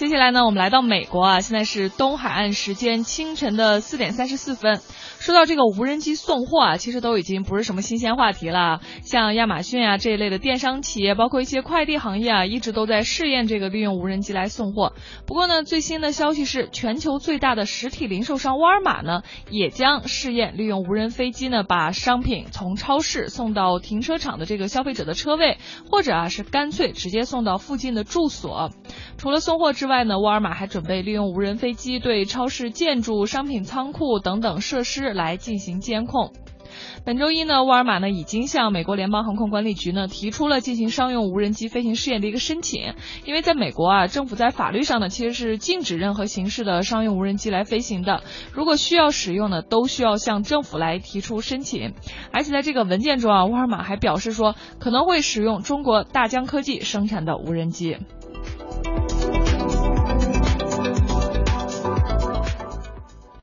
接下来呢，我们来到美国啊，现在是东海岸时间清晨的四点三十四分。说到这个无人机送货啊，其实都已经不是什么新鲜话题了。像亚马逊啊这一类的电商企业，包括一些快递行业啊，一直都在试验这个利用无人机来送货。不过呢，最新的消息是，全球最大的实体零售商沃尔玛呢，也将试验利用无人飞机呢，把商品从超市送到停车场的这个消费者的车位，或者啊是干脆直接送到附近的住所。除了送货之外呢，沃尔玛还准备利用无人飞机对超市建筑、商品仓库等等设施来进行监控。本周一呢，沃尔玛呢已经向美国联邦航空管理局呢提出了进行商用无人机飞行试验的一个申请，因为在美国啊，政府在法律上呢其实是禁止任何形式的商用无人机来飞行的。如果需要使用呢，都需要向政府来提出申请。而且在这个文件中啊，沃尔玛还表示说可能会使用中国大疆科技生产的无人机。